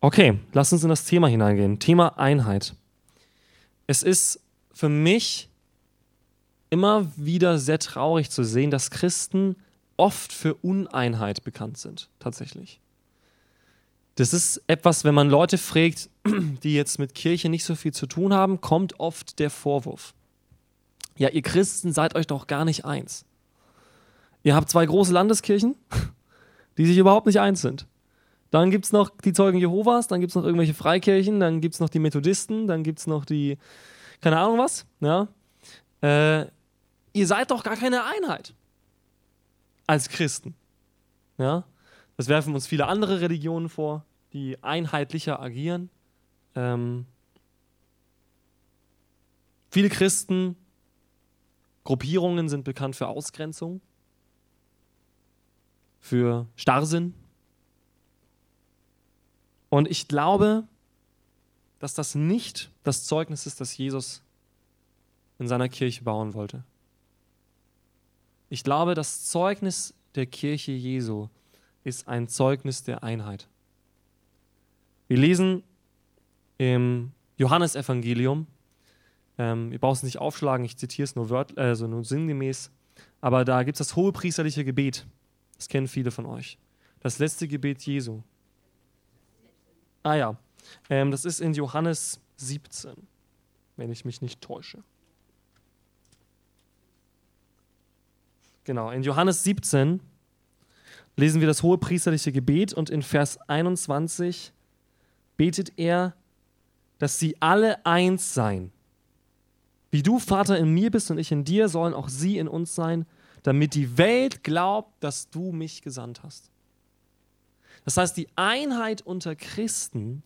Okay, lass uns in das Thema hineingehen. Thema Einheit. Es ist für mich immer wieder sehr traurig zu sehen, dass Christen oft für Uneinheit bekannt sind, tatsächlich. Das ist etwas, wenn man Leute fragt, die jetzt mit Kirche nicht so viel zu tun haben, kommt oft der Vorwurf. Ja, ihr Christen seid euch doch gar nicht eins. Ihr habt zwei große Landeskirchen, die sich überhaupt nicht eins sind. Dann gibt es noch die Zeugen Jehovas, dann gibt es noch irgendwelche Freikirchen, dann gibt es noch die Methodisten, dann gibt es noch die, keine Ahnung was. Ja? Äh, ihr seid doch gar keine Einheit als Christen. Ja? Das werfen uns viele andere Religionen vor, die einheitlicher agieren. Ähm, viele Christen, Gruppierungen sind bekannt für Ausgrenzung, für Starrsinn. Und ich glaube, dass das nicht das Zeugnis ist, das Jesus in seiner Kirche bauen wollte. Ich glaube, das Zeugnis der Kirche Jesu ist ein Zeugnis der Einheit. Wir lesen im Johannesevangelium, ähm, ihr braucht es nicht aufschlagen, ich zitiere es nur, wört, also nur sinngemäß, aber da gibt es das hohe priesterliche Gebet. Das kennen viele von euch. Das letzte Gebet Jesu. Ah ja, ähm, das ist in Johannes 17, wenn ich mich nicht täusche. Genau, in Johannes 17 lesen wir das hohe priesterliche Gebet und in Vers 21 betet er, dass sie alle eins seien. Wie du, Vater, in mir bist und ich in dir, sollen auch sie in uns sein, damit die Welt glaubt, dass du mich gesandt hast. Das heißt, die Einheit unter Christen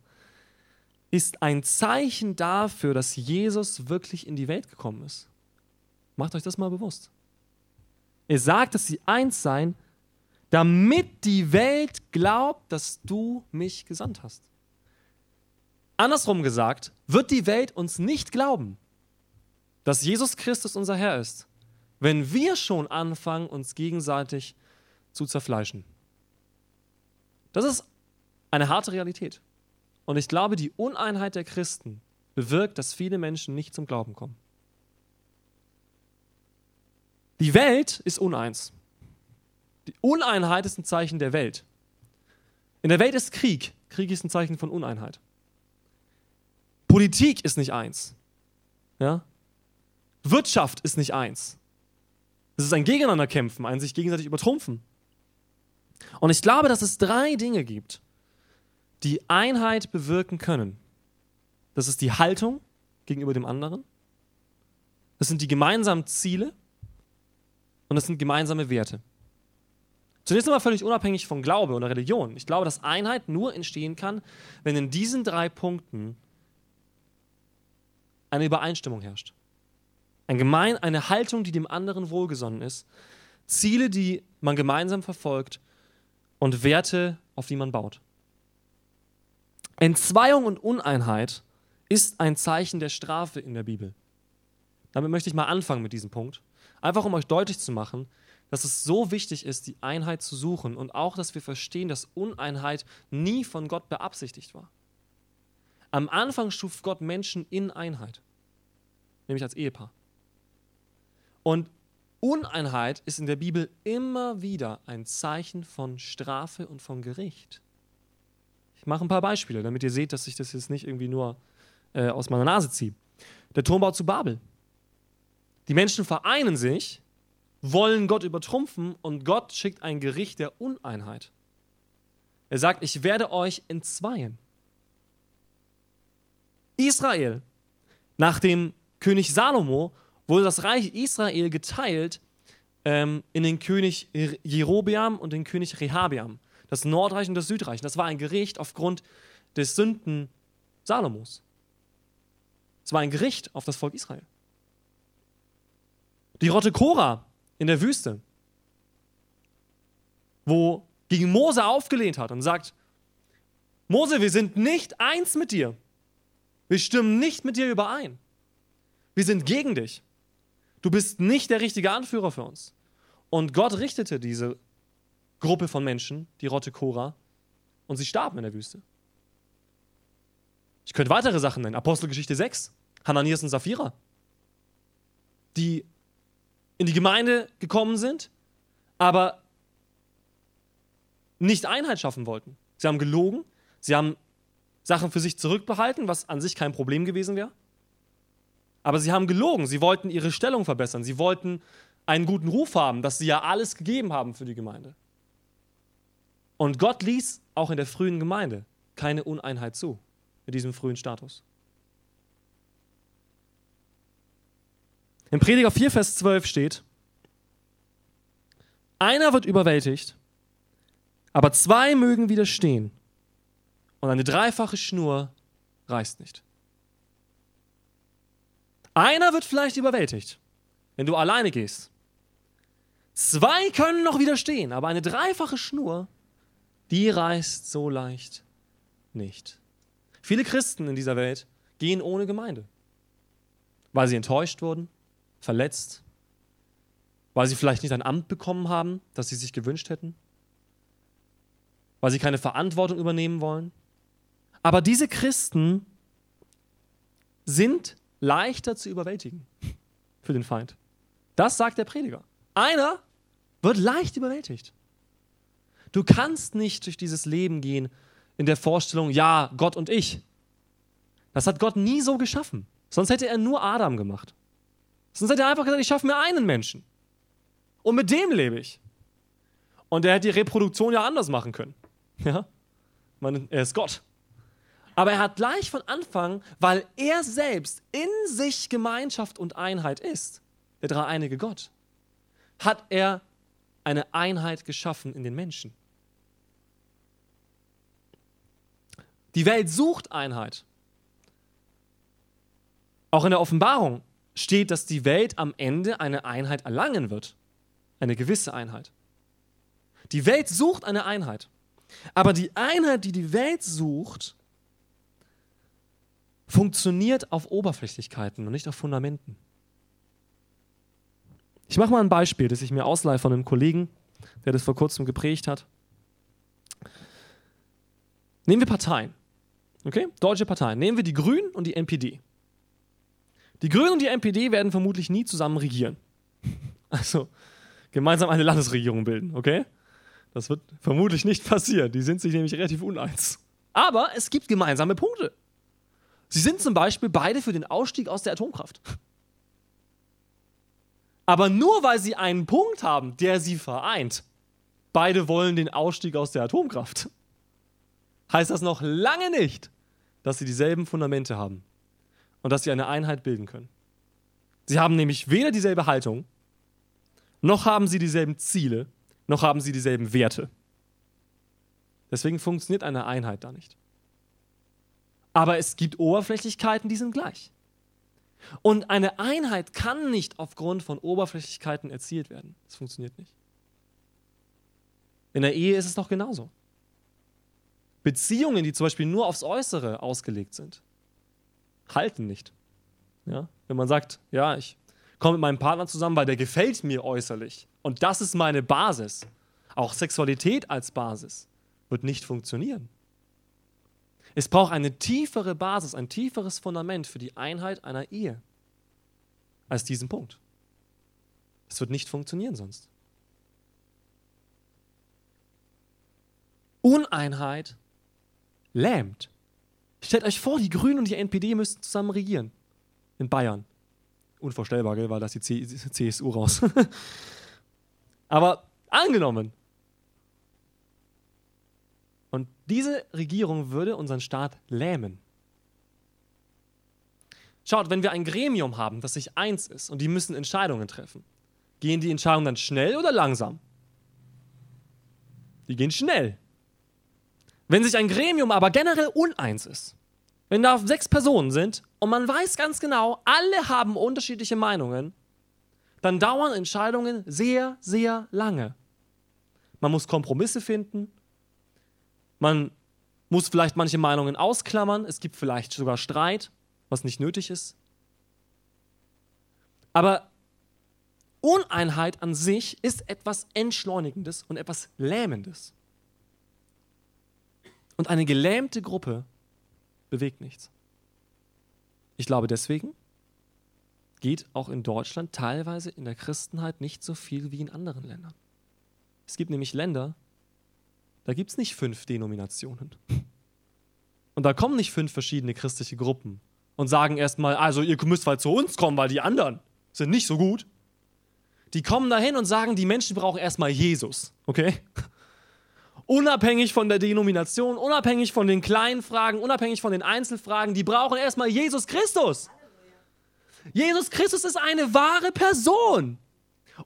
ist ein Zeichen dafür, dass Jesus wirklich in die Welt gekommen ist. Macht euch das mal bewusst. Er sagt, dass sie eins seien, damit die Welt glaubt, dass du mich gesandt hast. Andersrum gesagt, wird die Welt uns nicht glauben, dass Jesus Christus unser Herr ist, wenn wir schon anfangen, uns gegenseitig zu zerfleischen. Das ist eine harte Realität. Und ich glaube, die Uneinheit der Christen bewirkt, dass viele Menschen nicht zum Glauben kommen. Die Welt ist uneins. Die Uneinheit ist ein Zeichen der Welt. In der Welt ist Krieg. Krieg ist ein Zeichen von Uneinheit. Politik ist nicht eins. Ja? Wirtschaft ist nicht eins. Es ist ein Gegeneinanderkämpfen, ein sich gegenseitig übertrumpfen. Und ich glaube, dass es drei Dinge gibt, die Einheit bewirken können. Das ist die Haltung gegenüber dem anderen. Das sind die gemeinsamen Ziele und das sind gemeinsame Werte. Zunächst einmal völlig unabhängig von Glaube oder Religion. Ich glaube, dass Einheit nur entstehen kann, wenn in diesen drei Punkten eine Übereinstimmung herrscht. Ein gemein, eine Haltung, die dem anderen wohlgesonnen ist, Ziele, die man gemeinsam verfolgt und Werte, auf die man baut. Entzweiung und Uneinheit ist ein Zeichen der Strafe in der Bibel. Damit möchte ich mal anfangen mit diesem Punkt. Einfach um euch deutlich zu machen, dass es so wichtig ist, die Einheit zu suchen und auch, dass wir verstehen, dass Uneinheit nie von Gott beabsichtigt war. Am Anfang schuf Gott Menschen in Einheit, nämlich als Ehepaar. Und Uneinheit ist in der Bibel immer wieder ein Zeichen von Strafe und von Gericht. Ich mache ein paar Beispiele, damit ihr seht, dass ich das jetzt nicht irgendwie nur äh, aus meiner Nase ziehe. Der Turmbau zu Babel. Die Menschen vereinen sich, wollen Gott übertrumpfen und Gott schickt ein Gericht der Uneinheit. Er sagt, ich werde euch entzweien. Israel, nach dem König Salomo, wurde das Reich Israel geteilt ähm, in den König Jerobeam und den König Rehabeam. Das Nordreich und das Südreich. Das war ein Gericht aufgrund des Sünden Salomos. Es war ein Gericht auf das Volk Israel. Die Rotte Korah in der Wüste, wo gegen Mose aufgelehnt hat und sagt, Mose, wir sind nicht eins mit dir. Wir stimmen nicht mit dir überein. Wir sind gegen dich. Du bist nicht der richtige Anführer für uns. Und Gott richtete diese Gruppe von Menschen, die Rotte Korah, und sie starben in der Wüste. Ich könnte weitere Sachen nennen. Apostelgeschichte 6, Hananias und Sapphira, die in die Gemeinde gekommen sind, aber nicht Einheit schaffen wollten. Sie haben gelogen, sie haben Sachen für sich zurückbehalten, was an sich kein Problem gewesen wäre. Aber sie haben gelogen, sie wollten ihre Stellung verbessern, sie wollten einen guten Ruf haben, dass sie ja alles gegeben haben für die Gemeinde. Und Gott ließ auch in der frühen Gemeinde keine Uneinheit zu, mit diesem frühen Status. Im Prediger 4, Vers 12 steht, einer wird überwältigt, aber zwei mögen widerstehen und eine dreifache Schnur reißt nicht. Einer wird vielleicht überwältigt, wenn du alleine gehst. Zwei können noch widerstehen, aber eine dreifache Schnur, die reißt so leicht nicht. Viele Christen in dieser Welt gehen ohne Gemeinde, weil sie enttäuscht wurden, verletzt, weil sie vielleicht nicht ein Amt bekommen haben, das sie sich gewünscht hätten, weil sie keine Verantwortung übernehmen wollen. Aber diese Christen sind leichter zu überwältigen für den Feind. Das sagt der Prediger. Einer wird leicht überwältigt. Du kannst nicht durch dieses Leben gehen in der Vorstellung, ja, Gott und ich. Das hat Gott nie so geschaffen. Sonst hätte er nur Adam gemacht. Sonst hätte er einfach gesagt, ich schaffe mir einen Menschen. Und mit dem lebe ich. Und er hätte die Reproduktion ja anders machen können. Ja? meine, er ist Gott. Aber er hat gleich von Anfang, weil er selbst in sich Gemeinschaft und Einheit ist, der dreieinige Gott, hat er eine Einheit geschaffen in den Menschen. Die Welt sucht Einheit. Auch in der Offenbarung steht, dass die Welt am Ende eine Einheit erlangen wird. Eine gewisse Einheit. Die Welt sucht eine Einheit. Aber die Einheit, die die Welt sucht, funktioniert auf Oberflächlichkeiten und nicht auf Fundamenten. Ich mache mal ein Beispiel, das ich mir ausleihe von einem Kollegen, der das vor kurzem geprägt hat. Nehmen wir Parteien. Okay? Deutsche Parteien. Nehmen wir die Grünen und die NPD. Die Grünen und die NPD werden vermutlich nie zusammen regieren. Also gemeinsam eine Landesregierung bilden, okay? Das wird vermutlich nicht passieren. Die sind sich nämlich relativ uneins. Aber es gibt gemeinsame Punkte. Sie sind zum Beispiel beide für den Ausstieg aus der Atomkraft. Aber nur weil sie einen Punkt haben, der sie vereint, beide wollen den Ausstieg aus der Atomkraft, heißt das noch lange nicht, dass sie dieselben Fundamente haben und dass sie eine Einheit bilden können. Sie haben nämlich weder dieselbe Haltung, noch haben sie dieselben Ziele, noch haben sie dieselben Werte. Deswegen funktioniert eine Einheit da nicht. Aber es gibt Oberflächlichkeiten, die sind gleich. Und eine Einheit kann nicht aufgrund von Oberflächlichkeiten erzielt werden. Das funktioniert nicht. In der Ehe ist es doch genauso. Beziehungen, die zum Beispiel nur aufs Äußere ausgelegt sind, halten nicht. Ja? Wenn man sagt, ja, ich komme mit meinem Partner zusammen, weil der gefällt mir äußerlich und das ist meine Basis, auch Sexualität als Basis, wird nicht funktionieren. Es braucht eine tiefere Basis, ein tieferes Fundament für die Einheit einer Ehe als diesen Punkt. Es wird nicht funktionieren sonst. Uneinheit lähmt. Stellt euch vor, die Grünen und die NPD müssten zusammen regieren. In Bayern. Unvorstellbar, gell? weil das die CSU raus. Aber angenommen. Und diese Regierung würde unseren Staat lähmen. Schaut, wenn wir ein Gremium haben, das sich eins ist und die müssen Entscheidungen treffen, gehen die Entscheidungen dann schnell oder langsam? Die gehen schnell. Wenn sich ein Gremium aber generell uneins ist, wenn da sechs Personen sind und man weiß ganz genau, alle haben unterschiedliche Meinungen, dann dauern Entscheidungen sehr, sehr lange. Man muss Kompromisse finden, man muss vielleicht manche Meinungen ausklammern, es gibt vielleicht sogar Streit, was nicht nötig ist. Aber Uneinheit an sich ist etwas Entschleunigendes und etwas Lähmendes. Und eine gelähmte Gruppe bewegt nichts. Ich glaube deswegen geht auch in Deutschland teilweise in der Christenheit nicht so viel wie in anderen Ländern. Es gibt nämlich Länder, da gibt es nicht fünf Denominationen. Und da kommen nicht fünf verschiedene christliche Gruppen und sagen erstmal, also ihr müsst halt zu uns kommen, weil die anderen sind nicht so gut. Die kommen dahin und sagen, die Menschen brauchen erstmal Jesus, okay? Unabhängig von der Denomination, unabhängig von den kleinen Fragen, unabhängig von den Einzelfragen, die brauchen erstmal Jesus Christus. Jesus Christus ist eine wahre Person.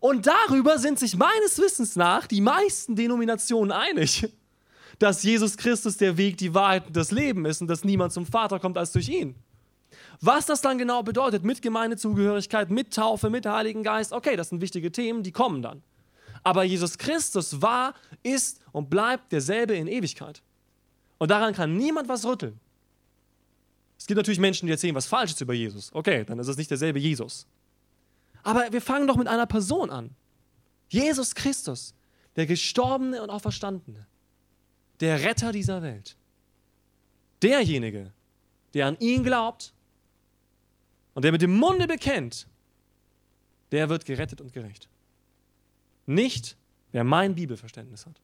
Und darüber sind sich meines Wissens nach die meisten Denominationen einig, dass Jesus Christus der Weg, die Wahrheit und das Leben ist und dass niemand zum Vater kommt als durch ihn. Was das dann genau bedeutet, mit Gemeindezugehörigkeit, mit Taufe, mit Heiligen Geist, okay, das sind wichtige Themen, die kommen dann. Aber Jesus Christus war, ist und bleibt derselbe in Ewigkeit. Und daran kann niemand was rütteln. Es gibt natürlich Menschen, die erzählen was Falsches über Jesus. Okay, dann ist es nicht derselbe Jesus. Aber wir fangen doch mit einer Person an. Jesus Christus, der Gestorbene und Auferstandene, der Retter dieser Welt. Derjenige, der an ihn glaubt und der mit dem Munde bekennt, der wird gerettet und gerecht. Nicht, wer mein Bibelverständnis hat,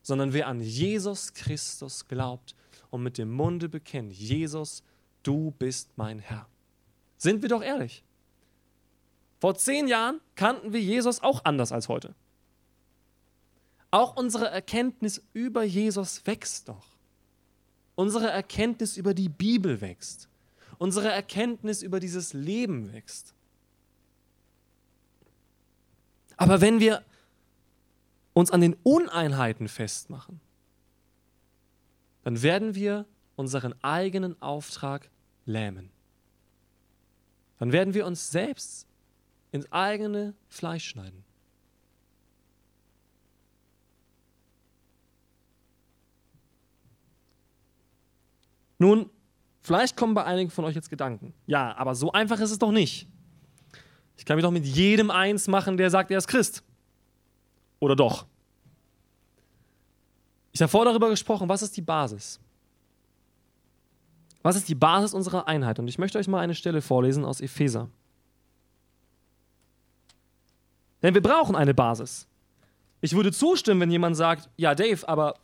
sondern wer an Jesus Christus glaubt und mit dem Munde bekennt, Jesus, du bist mein Herr. Sind wir doch ehrlich. Vor zehn Jahren kannten wir Jesus auch anders als heute. Auch unsere Erkenntnis über Jesus wächst doch. Unsere Erkenntnis über die Bibel wächst. Unsere Erkenntnis über dieses Leben wächst. Aber wenn wir uns an den Uneinheiten festmachen, dann werden wir unseren eigenen Auftrag lähmen. Dann werden wir uns selbst ins eigene Fleisch schneiden. Nun, vielleicht kommen bei einigen von euch jetzt Gedanken. Ja, aber so einfach ist es doch nicht. Ich kann mich doch mit jedem eins machen, der sagt, er ist Christ. Oder doch? Ich habe vorher darüber gesprochen, was ist die Basis? Was ist die Basis unserer Einheit? Und ich möchte euch mal eine Stelle vorlesen aus Epheser. Denn wir brauchen eine Basis. Ich würde zustimmen, wenn jemand sagt, ja, Dave, aber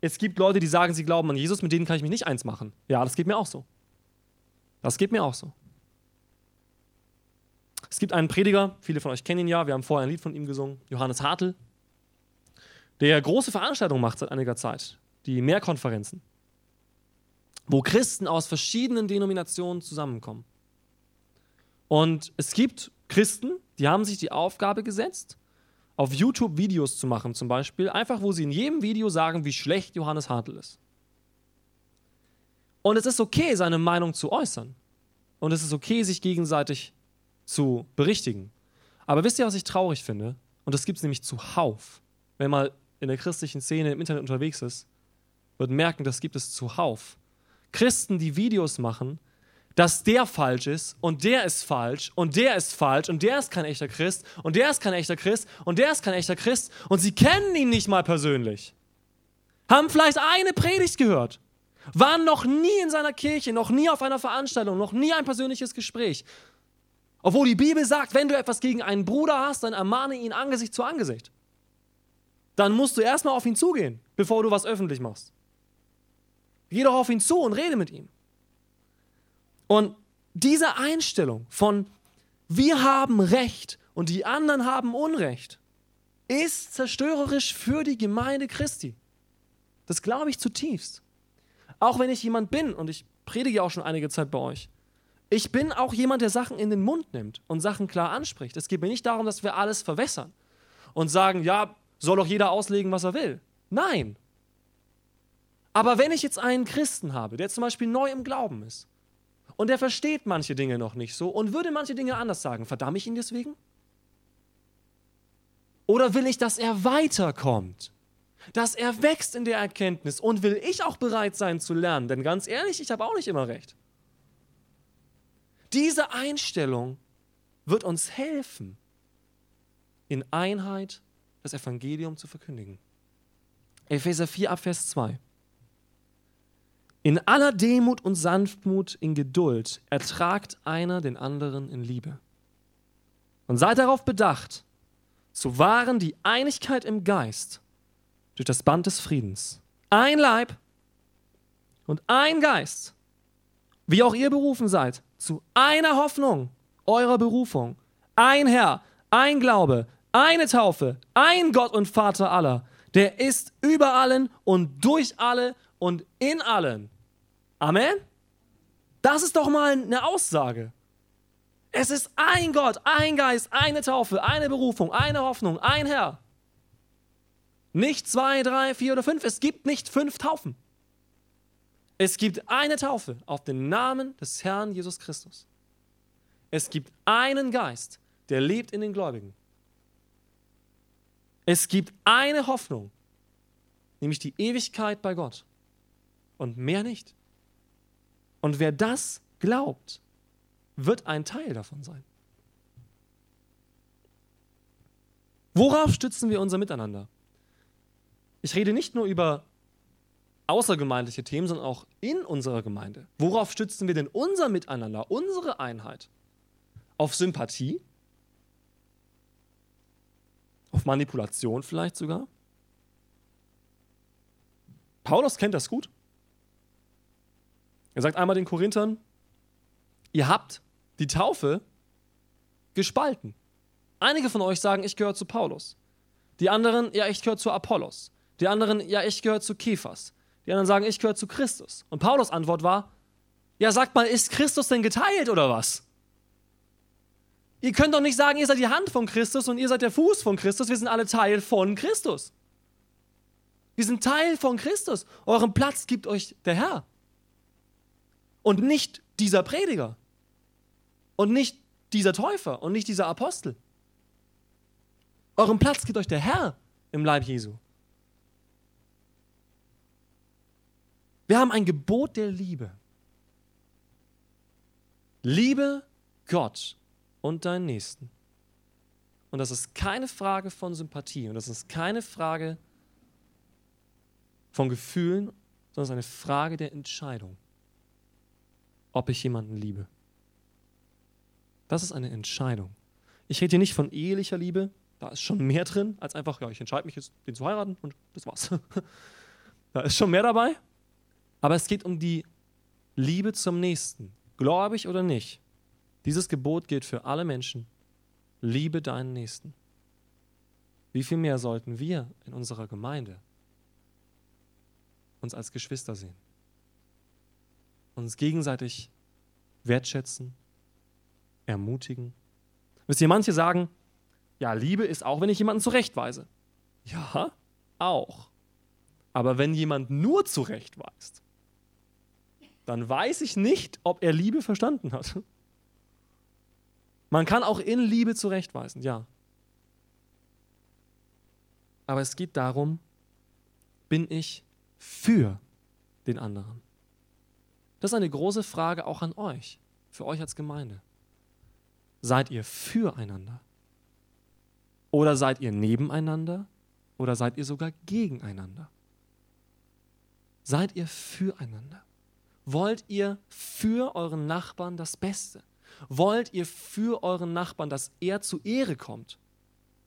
es gibt Leute, die sagen, sie glauben an Jesus, mit denen kann ich mich nicht eins machen. Ja, das geht mir auch so. Das geht mir auch so. Es gibt einen Prediger, viele von euch kennen ihn ja, wir haben vorher ein Lied von ihm gesungen, Johannes Hartl, der große Veranstaltungen macht seit einiger Zeit, die Mehrkonferenzen, wo Christen aus verschiedenen Denominationen zusammenkommen. Und es gibt Christen, die haben sich die Aufgabe gesetzt, auf YouTube Videos zu machen, zum Beispiel, einfach wo sie in jedem Video sagen, wie schlecht Johannes Hartl ist. Und es ist okay, seine Meinung zu äußern. Und es ist okay, sich gegenseitig zu berichtigen. Aber wisst ihr, was ich traurig finde? Und das gibt es nämlich zuhauf. Wenn man in der christlichen Szene im Internet unterwegs ist, wird merken, das gibt es zuhauf. Christen, die Videos machen, dass der falsch ist und der ist falsch und der ist falsch und der ist kein echter Christ und der ist kein echter Christ und der ist kein echter Christ und sie kennen ihn nicht mal persönlich. Haben vielleicht eine Predigt gehört, waren noch nie in seiner Kirche, noch nie auf einer Veranstaltung, noch nie ein persönliches Gespräch. Obwohl die Bibel sagt, wenn du etwas gegen einen Bruder hast, dann ermahne ihn Angesicht zu Angesicht dann musst du erstmal auf ihn zugehen, bevor du was öffentlich machst. Geh doch auf ihn zu und rede mit ihm. Und diese Einstellung von wir haben Recht und die anderen haben Unrecht ist zerstörerisch für die Gemeinde Christi. Das glaube ich zutiefst. Auch wenn ich jemand bin, und ich predige auch schon einige Zeit bei euch, ich bin auch jemand, der Sachen in den Mund nimmt und Sachen klar anspricht. Es geht mir nicht darum, dass wir alles verwässern und sagen, ja, soll doch jeder auslegen, was er will. Nein. Aber wenn ich jetzt einen Christen habe, der zum Beispiel neu im Glauben ist und der versteht manche Dinge noch nicht so und würde manche Dinge anders sagen, verdamme ich ihn deswegen? Oder will ich, dass er weiterkommt? Dass er wächst in der Erkenntnis und will ich auch bereit sein zu lernen? Denn ganz ehrlich, ich habe auch nicht immer recht. Diese Einstellung wird uns helfen, in Einheit das Evangelium zu verkündigen. Epheser 4 ab Vers 2. In aller Demut und Sanftmut, in Geduld ertragt einer den anderen in Liebe. Und seid darauf bedacht, zu wahren die Einigkeit im Geist durch das Band des Friedens. Ein Leib und ein Geist, wie auch ihr berufen seid, zu einer Hoffnung eurer Berufung. Ein Herr, ein Glaube, eine Taufe, ein Gott und Vater aller, der ist über allen und durch alle und in allen. Amen? Das ist doch mal eine Aussage. Es ist ein Gott, ein Geist, eine Taufe, eine Berufung, eine Hoffnung, ein Herr. Nicht zwei, drei, vier oder fünf. Es gibt nicht fünf Taufen. Es gibt eine Taufe auf den Namen des Herrn Jesus Christus. Es gibt einen Geist, der lebt in den Gläubigen. Es gibt eine Hoffnung, nämlich die Ewigkeit bei Gott. Und mehr nicht. Und wer das glaubt, wird ein Teil davon sein. Worauf stützen wir unser Miteinander? Ich rede nicht nur über außergemeindliche Themen, sondern auch in unserer Gemeinde. Worauf stützen wir denn unser Miteinander, unsere Einheit? Auf Sympathie? Auf Manipulation vielleicht sogar? Paulus kennt das gut. Er sagt einmal den Korinthern, ihr habt die Taufe gespalten. Einige von euch sagen, ich gehöre zu Paulus. Die anderen, ja, ich gehöre zu Apollos. Die anderen, ja, ich gehöre zu Kephas. Die anderen sagen, ich gehöre zu Christus. Und Paulus Antwort war, ja, sagt mal, ist Christus denn geteilt oder was? Ihr könnt doch nicht sagen, ihr seid die Hand von Christus und ihr seid der Fuß von Christus. Wir sind alle Teil von Christus. Wir sind Teil von Christus. Euren Platz gibt euch der Herr. Und nicht dieser Prediger. Und nicht dieser Täufer und nicht dieser Apostel. Euren Platz gibt euch der Herr im Leib Jesu. Wir haben ein Gebot der Liebe. Liebe Gott und deinen Nächsten. Und das ist keine Frage von Sympathie und das ist keine Frage von Gefühlen, sondern es ist eine Frage der Entscheidung, ob ich jemanden liebe. Das ist eine Entscheidung. Ich rede hier nicht von ehelicher Liebe, da ist schon mehr drin, als einfach, ja, ich entscheide mich jetzt, den zu heiraten und das war's. da ist schon mehr dabei. Aber es geht um die Liebe zum Nächsten, gläubig oder nicht. Dieses Gebot gilt für alle Menschen. Liebe deinen Nächsten. Wie viel mehr sollten wir in unserer Gemeinde uns als Geschwister sehen? Uns gegenseitig wertschätzen, ermutigen. Wisst ihr, manche sagen, ja, Liebe ist auch, wenn ich jemanden zurechtweise. Ja, auch. Aber wenn jemand nur zurechtweist, dann weiß ich nicht, ob er Liebe verstanden hat. Man kann auch in Liebe zurechtweisen, ja. Aber es geht darum, bin ich für den anderen? Das ist eine große Frage auch an euch, für euch als Gemeinde. Seid ihr füreinander? Oder seid ihr nebeneinander? Oder seid ihr sogar gegeneinander? Seid ihr füreinander? Wollt ihr für euren Nachbarn das Beste? Wollt ihr für euren Nachbarn, dass er zu Ehre kommt?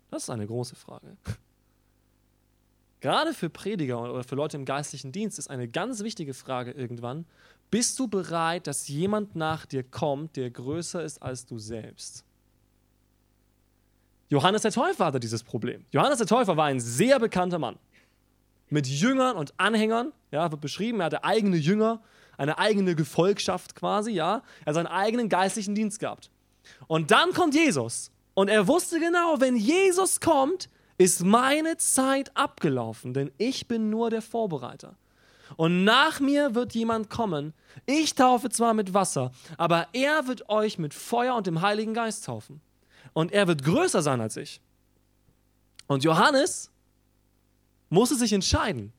Das ist eine große Frage. Gerade für Prediger oder für Leute im geistlichen Dienst ist eine ganz wichtige Frage irgendwann, bist du bereit, dass jemand nach dir kommt, der größer ist als du selbst? Johannes der Täufer hatte dieses Problem. Johannes der Täufer war ein sehr bekannter Mann. Mit Jüngern und Anhängern, ja, wird beschrieben, er hatte eigene Jünger, eine eigene Gefolgschaft quasi, ja. Er hat seinen eigenen geistlichen Dienst gehabt. Und dann kommt Jesus. Und er wusste genau, wenn Jesus kommt, ist meine Zeit abgelaufen, denn ich bin nur der Vorbereiter. Und nach mir wird jemand kommen. Ich taufe zwar mit Wasser, aber er wird euch mit Feuer und dem Heiligen Geist taufen. Und er wird größer sein als ich. Und Johannes musste sich entscheiden,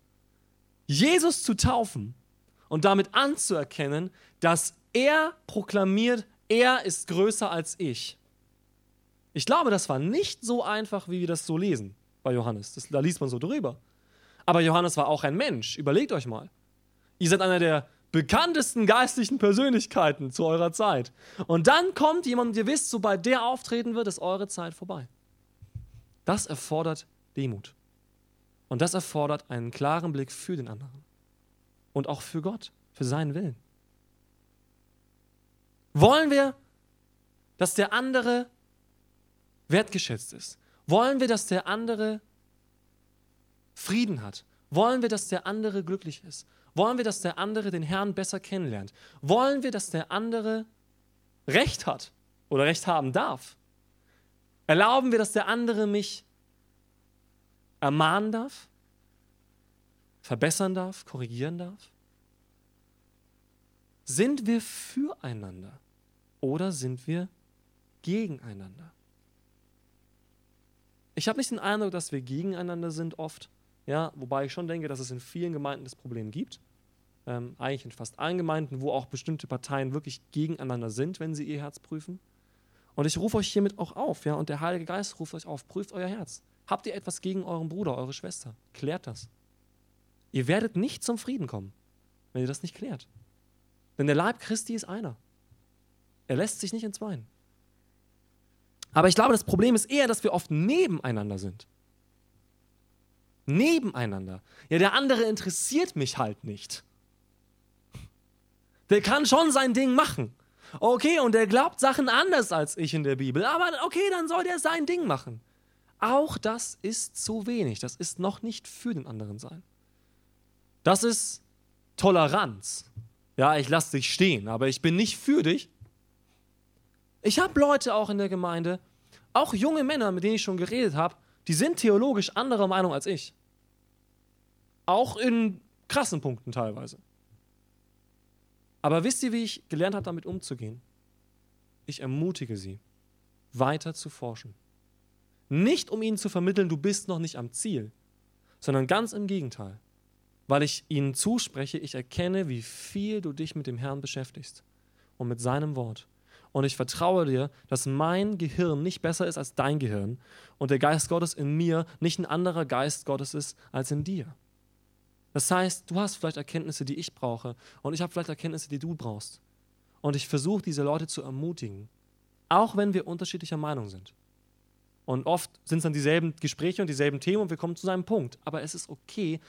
Jesus zu taufen und damit anzuerkennen, dass er proklamiert, er ist größer als ich. Ich glaube, das war nicht so einfach, wie wir das so lesen bei Johannes. Das, da liest man so drüber. Aber Johannes war auch ein Mensch. Überlegt euch mal. Ihr seid einer der bekanntesten geistlichen Persönlichkeiten zu eurer Zeit. Und dann kommt jemand und ihr wisst, sobald der auftreten wird, ist eure Zeit vorbei. Das erfordert Demut. Und das erfordert einen klaren Blick für den anderen. Und auch für Gott, für seinen Willen. Wollen wir, dass der andere wertgeschätzt ist? Wollen wir, dass der andere Frieden hat? Wollen wir, dass der andere glücklich ist? Wollen wir, dass der andere den Herrn besser kennenlernt? Wollen wir, dass der andere Recht hat oder Recht haben darf? Erlauben wir, dass der andere mich ermahnen darf, verbessern darf, korrigieren darf? Sind wir füreinander oder sind wir gegeneinander? Ich habe nicht den Eindruck, dass wir gegeneinander sind oft, ja, wobei ich schon denke, dass es in vielen Gemeinden das Problem gibt. Ähm, eigentlich in fast allen Gemeinden, wo auch bestimmte Parteien wirklich gegeneinander sind, wenn sie ihr Herz prüfen. Und ich rufe euch hiermit auch auf, ja, und der Heilige Geist ruft euch auf, prüft euer Herz. Habt ihr etwas gegen euren Bruder, eure Schwester? Klärt das. Ihr werdet nicht zum Frieden kommen, wenn ihr das nicht klärt. Denn der Leib Christi ist einer. Er lässt sich nicht entzweien. Aber ich glaube, das Problem ist eher, dass wir oft nebeneinander sind. Nebeneinander. Ja, der andere interessiert mich halt nicht. Der kann schon sein Ding machen. Okay, und der glaubt Sachen anders als ich in der Bibel. Aber okay, dann soll der sein Ding machen. Auch das ist zu wenig. Das ist noch nicht für den anderen sein. Das ist Toleranz. Ja, ich lasse dich stehen, aber ich bin nicht für dich, ich habe Leute auch in der Gemeinde, auch junge Männer, mit denen ich schon geredet habe, die sind theologisch anderer Meinung als ich. Auch in krassen Punkten teilweise. Aber wisst ihr, wie ich gelernt habe, damit umzugehen? Ich ermutige sie, weiter zu forschen. Nicht um ihnen zu vermitteln, du bist noch nicht am Ziel, sondern ganz im Gegenteil. Weil ich ihnen zuspreche, ich erkenne, wie viel du dich mit dem Herrn beschäftigst und mit seinem Wort und ich vertraue dir, dass mein Gehirn nicht besser ist als dein Gehirn und der Geist Gottes in mir nicht ein anderer Geist Gottes ist als in dir. Das heißt, du hast vielleicht Erkenntnisse, die ich brauche und ich habe vielleicht Erkenntnisse, die du brauchst. Und ich versuche, diese Leute zu ermutigen, auch wenn wir unterschiedlicher Meinung sind. Und oft sind es dann dieselben Gespräche und dieselben Themen und wir kommen zu seinem Punkt. Aber es ist okay,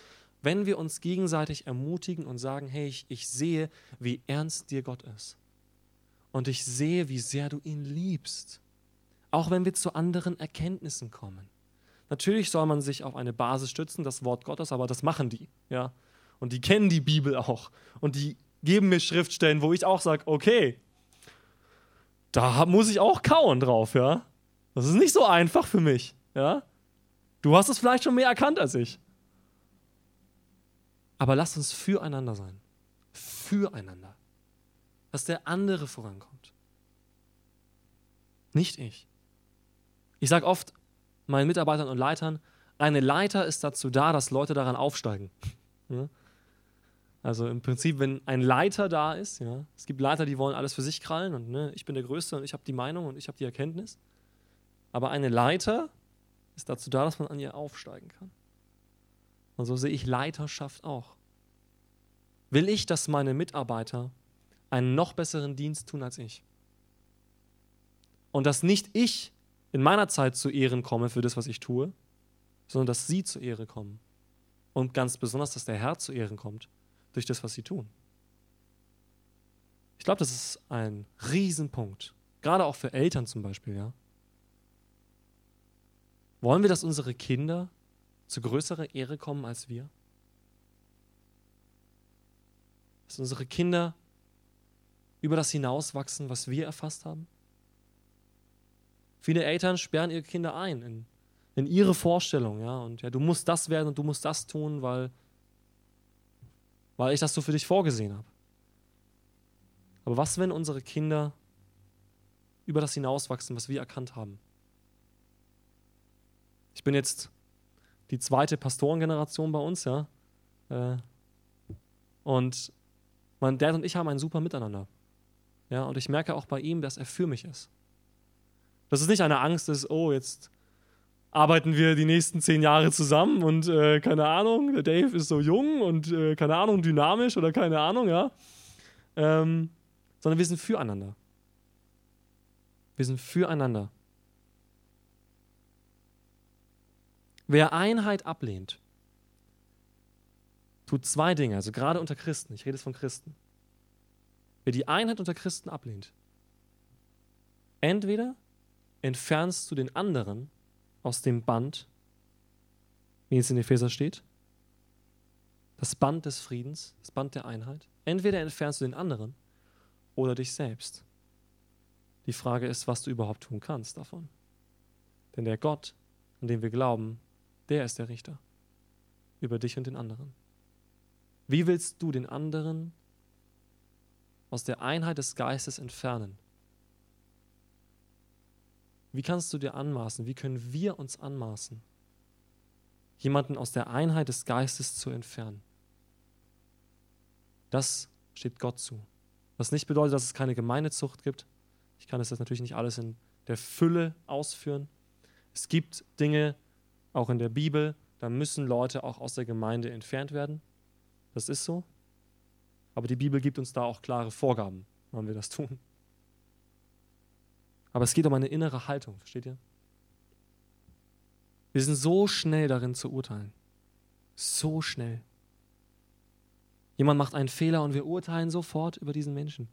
wenn wir uns gegenseitig ermutigen und sagen, hey, ich, ich sehe, wie ernst dir Gott ist und ich sehe, wie sehr du ihn liebst, auch wenn wir zu anderen Erkenntnissen kommen. Natürlich soll man sich auf eine Basis stützen, das Wort Gottes, aber das machen die, ja. Und die kennen die Bibel auch und die geben mir Schriftstellen, wo ich auch sage, okay, da muss ich auch kauen drauf, ja. Das ist nicht so einfach für mich, ja. Du hast es vielleicht schon mehr erkannt als ich. Aber lass uns füreinander sein. Füreinander dass der andere vorankommt. Nicht ich. Ich sage oft meinen Mitarbeitern und Leitern, eine Leiter ist dazu da, dass Leute daran aufsteigen. Ja? Also im Prinzip, wenn ein Leiter da ist, ja, es gibt Leiter, die wollen alles für sich krallen und ne, ich bin der Größte und ich habe die Meinung und ich habe die Erkenntnis. Aber eine Leiter ist dazu da, dass man an ihr aufsteigen kann. Und so sehe ich Leiterschaft auch. Will ich, dass meine Mitarbeiter einen noch besseren Dienst tun als ich. Und dass nicht ich in meiner Zeit zu Ehren komme für das, was ich tue, sondern dass sie zu Ehre kommen. Und ganz besonders, dass der Herr zu Ehren kommt durch das, was sie tun. Ich glaube, das ist ein Riesenpunkt. Gerade auch für Eltern zum Beispiel, ja. Wollen wir, dass unsere Kinder zu größerer Ehre kommen als wir? Dass unsere Kinder über das hinauswachsen, was wir erfasst haben? Viele Eltern sperren ihre Kinder ein in, in ihre Vorstellung, ja, und ja, du musst das werden und du musst das tun, weil, weil ich das so für dich vorgesehen habe. Aber was, wenn unsere Kinder über das hinauswachsen, was wir erkannt haben? Ich bin jetzt die zweite Pastorengeneration bei uns, ja. Äh, und mein Dad und ich haben ein super Miteinander. Ja, und ich merke auch bei ihm, dass er für mich ist. Dass es nicht eine Angst ist, oh, jetzt arbeiten wir die nächsten zehn Jahre zusammen und äh, keine Ahnung, der Dave ist so jung und äh, keine Ahnung, dynamisch oder keine Ahnung, ja. Ähm, sondern wir sind füreinander. Wir sind füreinander. Wer Einheit ablehnt, tut zwei Dinge, also gerade unter Christen, ich rede jetzt von Christen. Wer die Einheit unter Christen ablehnt, entweder entfernst du den anderen aus dem Band, wie es in Epheser steht, das Band des Friedens, das Band der Einheit. Entweder entfernst du den anderen oder dich selbst. Die Frage ist, was du überhaupt tun kannst davon. Denn der Gott, an den wir glauben, der ist der Richter über dich und den anderen. Wie willst du den anderen aus der Einheit des Geistes entfernen? Wie kannst du dir anmaßen, wie können wir uns anmaßen, jemanden aus der Einheit des Geistes zu entfernen? Das steht Gott zu. Was nicht bedeutet, dass es keine Gemeindezucht gibt. Ich kann es jetzt natürlich nicht alles in der Fülle ausführen. Es gibt Dinge, auch in der Bibel, da müssen Leute auch aus der Gemeinde entfernt werden. Das ist so. Aber die Bibel gibt uns da auch klare Vorgaben, wann wir das tun. Aber es geht um eine innere Haltung, versteht ihr? Wir sind so schnell darin zu urteilen. So schnell. Jemand macht einen Fehler und wir urteilen sofort über diesen Menschen.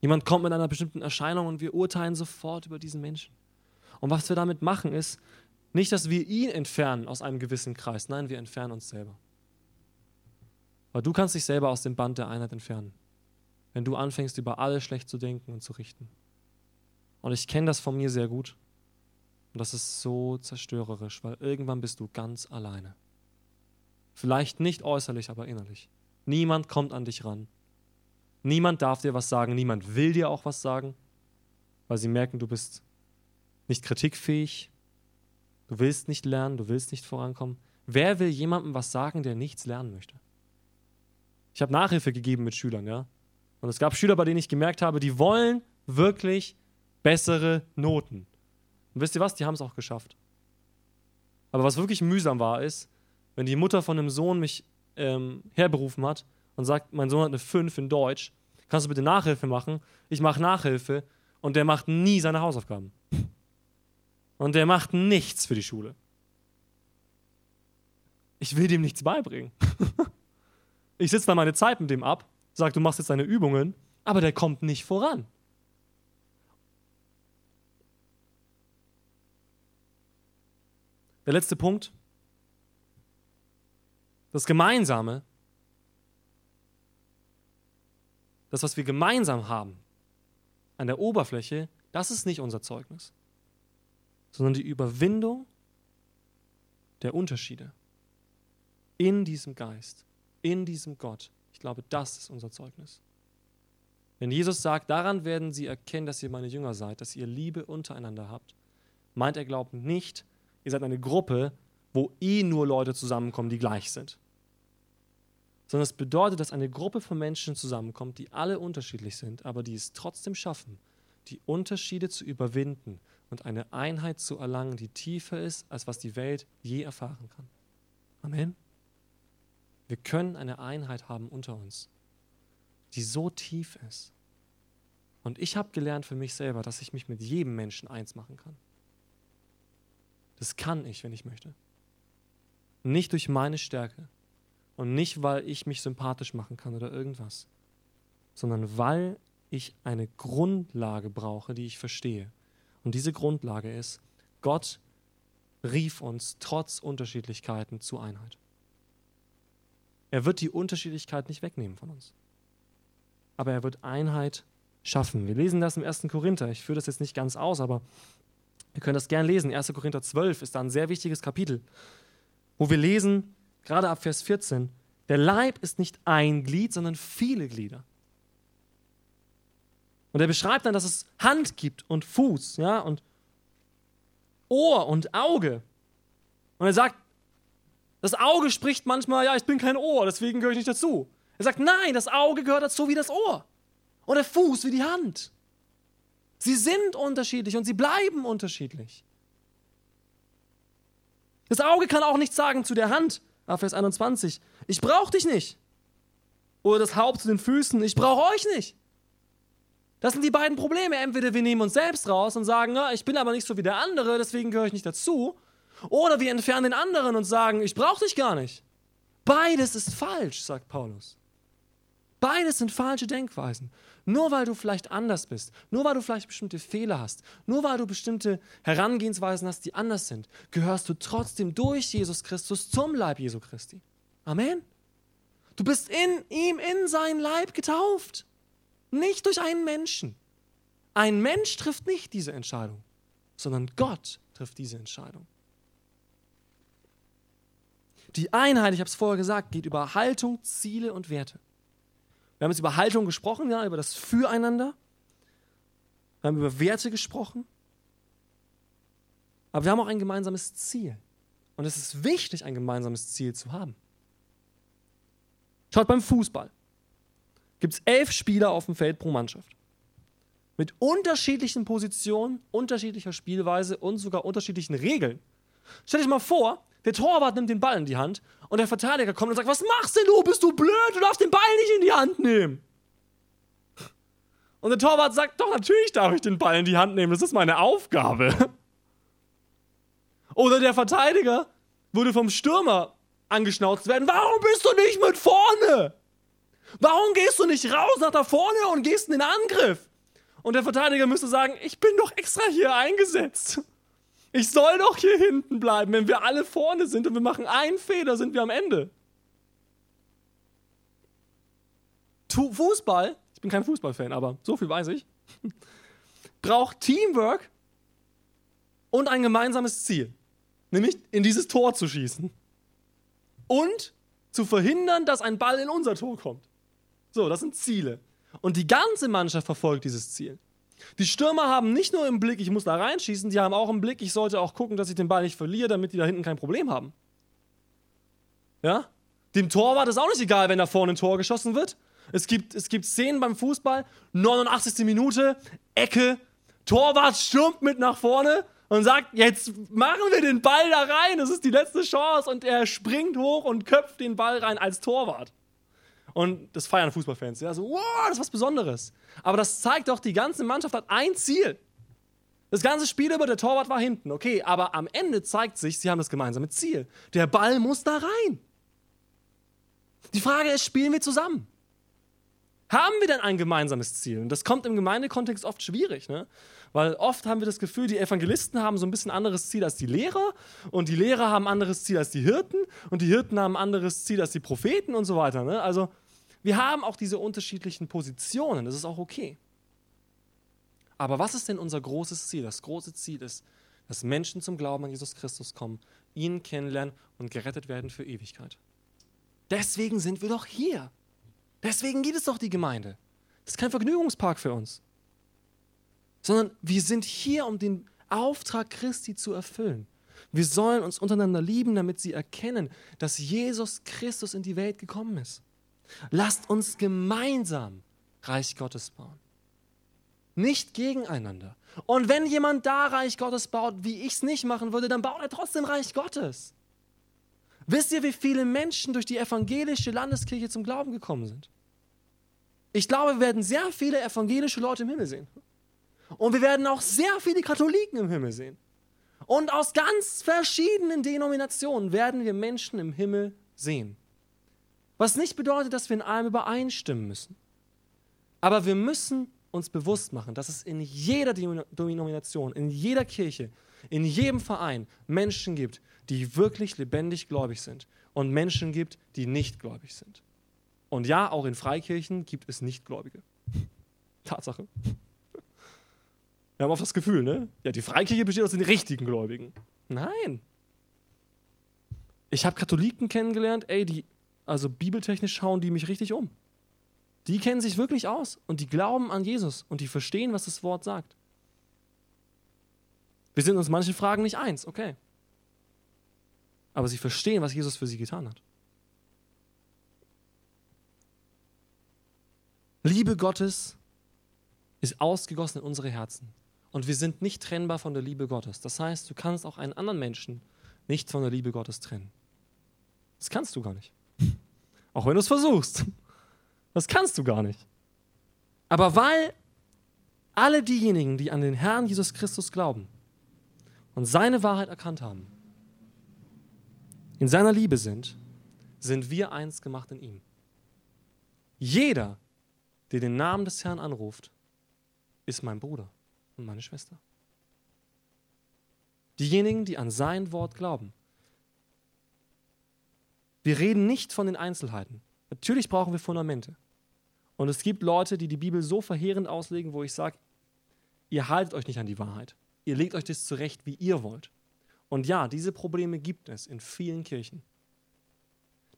Jemand kommt mit einer bestimmten Erscheinung und wir urteilen sofort über diesen Menschen. Und was wir damit machen, ist nicht, dass wir ihn entfernen aus einem gewissen Kreis. Nein, wir entfernen uns selber. Weil du kannst dich selber aus dem Band der Einheit entfernen, wenn du anfängst, über alles schlecht zu denken und zu richten. Und ich kenne das von mir sehr gut. Und das ist so zerstörerisch, weil irgendwann bist du ganz alleine. Vielleicht nicht äußerlich, aber innerlich. Niemand kommt an dich ran. Niemand darf dir was sagen, niemand will dir auch was sagen, weil sie merken, du bist nicht kritikfähig, du willst nicht lernen, du willst nicht vorankommen. Wer will jemandem was sagen, der nichts lernen möchte? Ich habe Nachhilfe gegeben mit Schülern, ja. Und es gab Schüler, bei denen ich gemerkt habe, die wollen wirklich bessere Noten. Und wisst ihr was? Die haben es auch geschafft. Aber was wirklich mühsam war, ist, wenn die Mutter von einem Sohn mich ähm, herberufen hat und sagt, mein Sohn hat eine 5 in Deutsch, kannst du bitte Nachhilfe machen? Ich mache Nachhilfe und der macht nie seine Hausaufgaben. Und der macht nichts für die Schule. Ich will dem nichts beibringen. ich sitze da meine Zeit mit dem ab, sage, du machst jetzt deine Übungen, aber der kommt nicht voran. Der letzte Punkt. Das Gemeinsame, das, was wir gemeinsam haben, an der Oberfläche, das ist nicht unser Zeugnis, sondern die Überwindung der Unterschiede in diesem Geist, in diesem Gott. Ich glaube, das ist unser Zeugnis. Wenn Jesus sagt, daran werden sie erkennen, dass ihr meine Jünger seid, dass ihr Liebe untereinander habt, meint er, glaubt nicht, ihr seid eine Gruppe, wo eh nur Leute zusammenkommen, die gleich sind. Sondern es bedeutet, dass eine Gruppe von Menschen zusammenkommt, die alle unterschiedlich sind, aber die es trotzdem schaffen, die Unterschiede zu überwinden und eine Einheit zu erlangen, die tiefer ist, als was die Welt je erfahren kann. Amen. Wir können eine Einheit haben unter uns, die so tief ist. Und ich habe gelernt für mich selber, dass ich mich mit jedem Menschen eins machen kann. Das kann ich, wenn ich möchte. Nicht durch meine Stärke und nicht, weil ich mich sympathisch machen kann oder irgendwas, sondern weil ich eine Grundlage brauche, die ich verstehe. Und diese Grundlage ist, Gott rief uns trotz Unterschiedlichkeiten zu Einheit. Er wird die Unterschiedlichkeit nicht wegnehmen von uns. Aber er wird Einheit schaffen. Wir lesen das im 1. Korinther. Ich führe das jetzt nicht ganz aus, aber wir können das gern lesen. 1. Korinther 12 ist da ein sehr wichtiges Kapitel, wo wir lesen, gerade ab Vers 14, der Leib ist nicht ein Glied, sondern viele Glieder. Und er beschreibt dann, dass es Hand gibt und Fuß, ja, und Ohr und Auge. Und er sagt, das Auge spricht manchmal, ja, ich bin kein Ohr, deswegen gehöre ich nicht dazu. Er sagt, nein, das Auge gehört dazu wie das Ohr. Und der Fuß wie die Hand. Sie sind unterschiedlich und sie bleiben unterschiedlich. Das Auge kann auch nicht sagen zu der Hand, Vers 21, ich brauche dich nicht. Oder das Haupt zu den Füßen, ich brauche euch nicht. Das sind die beiden Probleme. Entweder wir nehmen uns selbst raus und sagen, na, ich bin aber nicht so wie der andere, deswegen gehöre ich nicht dazu. Oder wir entfernen den anderen und sagen, ich brauche dich gar nicht. Beides ist falsch, sagt Paulus. Beides sind falsche Denkweisen. Nur weil du vielleicht anders bist, nur weil du vielleicht bestimmte Fehler hast, nur weil du bestimmte Herangehensweisen hast, die anders sind, gehörst du trotzdem durch Jesus Christus zum Leib Jesu Christi. Amen. Du bist in ihm, in sein Leib getauft. Nicht durch einen Menschen. Ein Mensch trifft nicht diese Entscheidung, sondern Gott trifft diese Entscheidung. Die Einheit, ich habe es vorher gesagt, geht über Haltung, Ziele und Werte. Wir haben jetzt über Haltung gesprochen, ja, über das Füreinander. Wir haben über Werte gesprochen. Aber wir haben auch ein gemeinsames Ziel. Und es ist wichtig, ein gemeinsames Ziel zu haben. Schaut beim Fußball. Gibt es elf Spieler auf dem Feld pro Mannschaft. Mit unterschiedlichen Positionen, unterschiedlicher Spielweise und sogar unterschiedlichen Regeln. Stell dich mal vor, der Torwart nimmt den Ball in die Hand und der Verteidiger kommt und sagt, was machst denn du? Bist du blöd? Du darfst den Ball nicht in die Hand nehmen. Und der Torwart sagt, doch, natürlich darf ich den Ball in die Hand nehmen. Das ist meine Aufgabe. Oder der Verteidiger würde vom Stürmer angeschnauzt werden. Warum bist du nicht mit vorne? Warum gehst du nicht raus nach da vorne und gehst in den Angriff? Und der Verteidiger müsste sagen, ich bin doch extra hier eingesetzt. Ich soll doch hier hinten bleiben. Wenn wir alle vorne sind und wir machen einen Fehler, sind wir am Ende. Fußball, ich bin kein Fußballfan, aber so viel weiß ich, braucht Teamwork und ein gemeinsames Ziel. Nämlich in dieses Tor zu schießen. Und zu verhindern, dass ein Ball in unser Tor kommt. So, das sind Ziele. Und die ganze Mannschaft verfolgt dieses Ziel. Die Stürmer haben nicht nur im Blick, ich muss da reinschießen, die haben auch im Blick, ich sollte auch gucken, dass ich den Ball nicht verliere, damit die da hinten kein Problem haben. Ja? Dem Torwart ist auch nicht egal, wenn da vorne ein Tor geschossen wird. Es gibt, es gibt Szenen beim Fußball, 89. Minute, Ecke, Torwart stürmt mit nach vorne und sagt, jetzt machen wir den Ball da rein, das ist die letzte Chance und er springt hoch und köpft den Ball rein als Torwart. Und das feiern Fußballfans. Ja, so, wow, das ist was Besonderes. Aber das zeigt doch, die ganze Mannschaft hat ein Ziel. Das ganze Spiel über der Torwart war hinten, okay, aber am Ende zeigt sich, sie haben das gemeinsame Ziel. Der Ball muss da rein. Die Frage ist, spielen wir zusammen? Haben wir denn ein gemeinsames Ziel? Und das kommt im Gemeindekontext oft schwierig, ne? Weil oft haben wir das Gefühl, die Evangelisten haben so ein bisschen anderes Ziel als die Lehrer und die Lehrer haben anderes Ziel als die Hirten und die Hirten haben anderes Ziel als die Propheten und so weiter. Ne? Also wir haben auch diese unterschiedlichen Positionen, das ist auch okay. Aber was ist denn unser großes Ziel? Das große Ziel ist, dass Menschen zum Glauben an Jesus Christus kommen, ihn kennenlernen und gerettet werden für Ewigkeit. Deswegen sind wir doch hier. Deswegen gibt es doch die Gemeinde. Das ist kein Vergnügungspark für uns, sondern wir sind hier, um den Auftrag Christi zu erfüllen. Wir sollen uns untereinander lieben, damit sie erkennen, dass Jesus Christus in die Welt gekommen ist. Lasst uns gemeinsam Reich Gottes bauen. Nicht gegeneinander. Und wenn jemand da Reich Gottes baut, wie ich es nicht machen würde, dann baut er trotzdem Reich Gottes. Wisst ihr, wie viele Menschen durch die evangelische Landeskirche zum Glauben gekommen sind? Ich glaube, wir werden sehr viele evangelische Leute im Himmel sehen. Und wir werden auch sehr viele Katholiken im Himmel sehen. Und aus ganz verschiedenen Denominationen werden wir Menschen im Himmel sehen. Was nicht bedeutet, dass wir in allem übereinstimmen müssen. Aber wir müssen uns bewusst machen, dass es in jeder Denomination, in jeder Kirche, in jedem Verein Menschen gibt, die wirklich lebendig gläubig sind und Menschen gibt, die nicht gläubig sind. Und ja, auch in Freikirchen gibt es Nichtgläubige. Tatsache. Wir haben oft das Gefühl, ne? Ja, die Freikirche besteht aus den richtigen Gläubigen. Nein. Ich habe Katholiken kennengelernt, ey, die also bibeltechnisch schauen die mich richtig um. Die kennen sich wirklich aus und die glauben an Jesus und die verstehen, was das Wort sagt. Wir sind uns manche Fragen nicht eins, okay. Aber sie verstehen, was Jesus für sie getan hat. Liebe Gottes ist ausgegossen in unsere Herzen. Und wir sind nicht trennbar von der Liebe Gottes. Das heißt, du kannst auch einen anderen Menschen nicht von der Liebe Gottes trennen. Das kannst du gar nicht. Auch wenn du es versuchst. Das kannst du gar nicht. Aber weil alle diejenigen, die an den Herrn Jesus Christus glauben und seine Wahrheit erkannt haben, in seiner Liebe sind, sind wir eins gemacht in ihm. Jeder, der den Namen des Herrn anruft, ist mein Bruder und meine Schwester. Diejenigen, die an sein Wort glauben. Wir reden nicht von den Einzelheiten. Natürlich brauchen wir Fundamente. Und es gibt Leute, die die Bibel so verheerend auslegen, wo ich sage, ihr haltet euch nicht an die Wahrheit. Ihr legt euch das zurecht, wie ihr wollt. Und ja, diese Probleme gibt es in vielen Kirchen.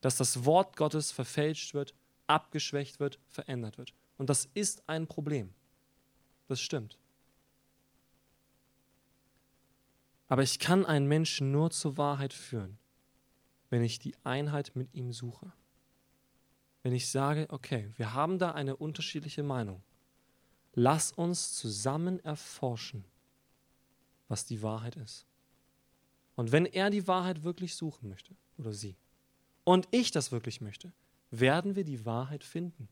Dass das Wort Gottes verfälscht wird, abgeschwächt wird, verändert wird. Und das ist ein Problem. Das stimmt. Aber ich kann einen Menschen nur zur Wahrheit führen, wenn ich die Einheit mit ihm suche. Wenn ich sage, okay, wir haben da eine unterschiedliche Meinung. Lass uns zusammen erforschen, was die Wahrheit ist. Und wenn er die Wahrheit wirklich suchen möchte, oder sie, und ich das wirklich möchte, werden wir die Wahrheit finden.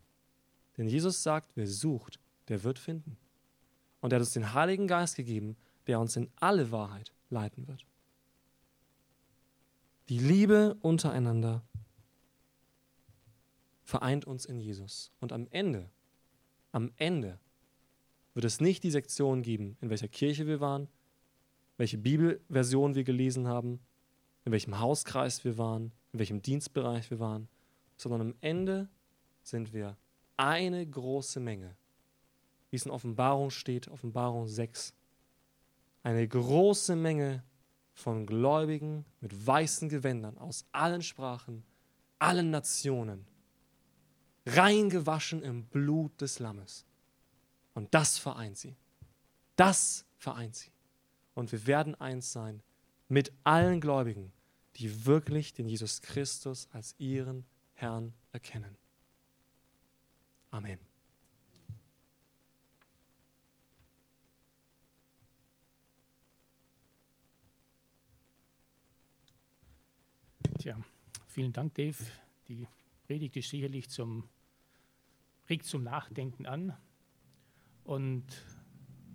Denn Jesus sagt, wer sucht, der wird finden. Und er hat uns den Heiligen Geist gegeben, der uns in alle Wahrheit leiten wird. Die Liebe untereinander vereint uns in Jesus. Und am Ende, am Ende wird es nicht die Sektion geben, in welcher Kirche wir waren, welche Bibelversion wir gelesen haben, in welchem Hauskreis wir waren, in welchem Dienstbereich wir waren, sondern am Ende sind wir eine große Menge, wie es in Offenbarung steht, Offenbarung 6, eine große Menge von Gläubigen mit weißen Gewändern aus allen Sprachen, allen Nationen, reingewaschen im Blut des Lammes. Und das vereint sie. Das vereint sie. Und wir werden eins sein mit allen Gläubigen, die wirklich den Jesus Christus als ihren Herrn erkennen. Amen. Tja, vielen Dank, Dave. Die Predigt ist sicherlich zum, regt zum Nachdenken an. Und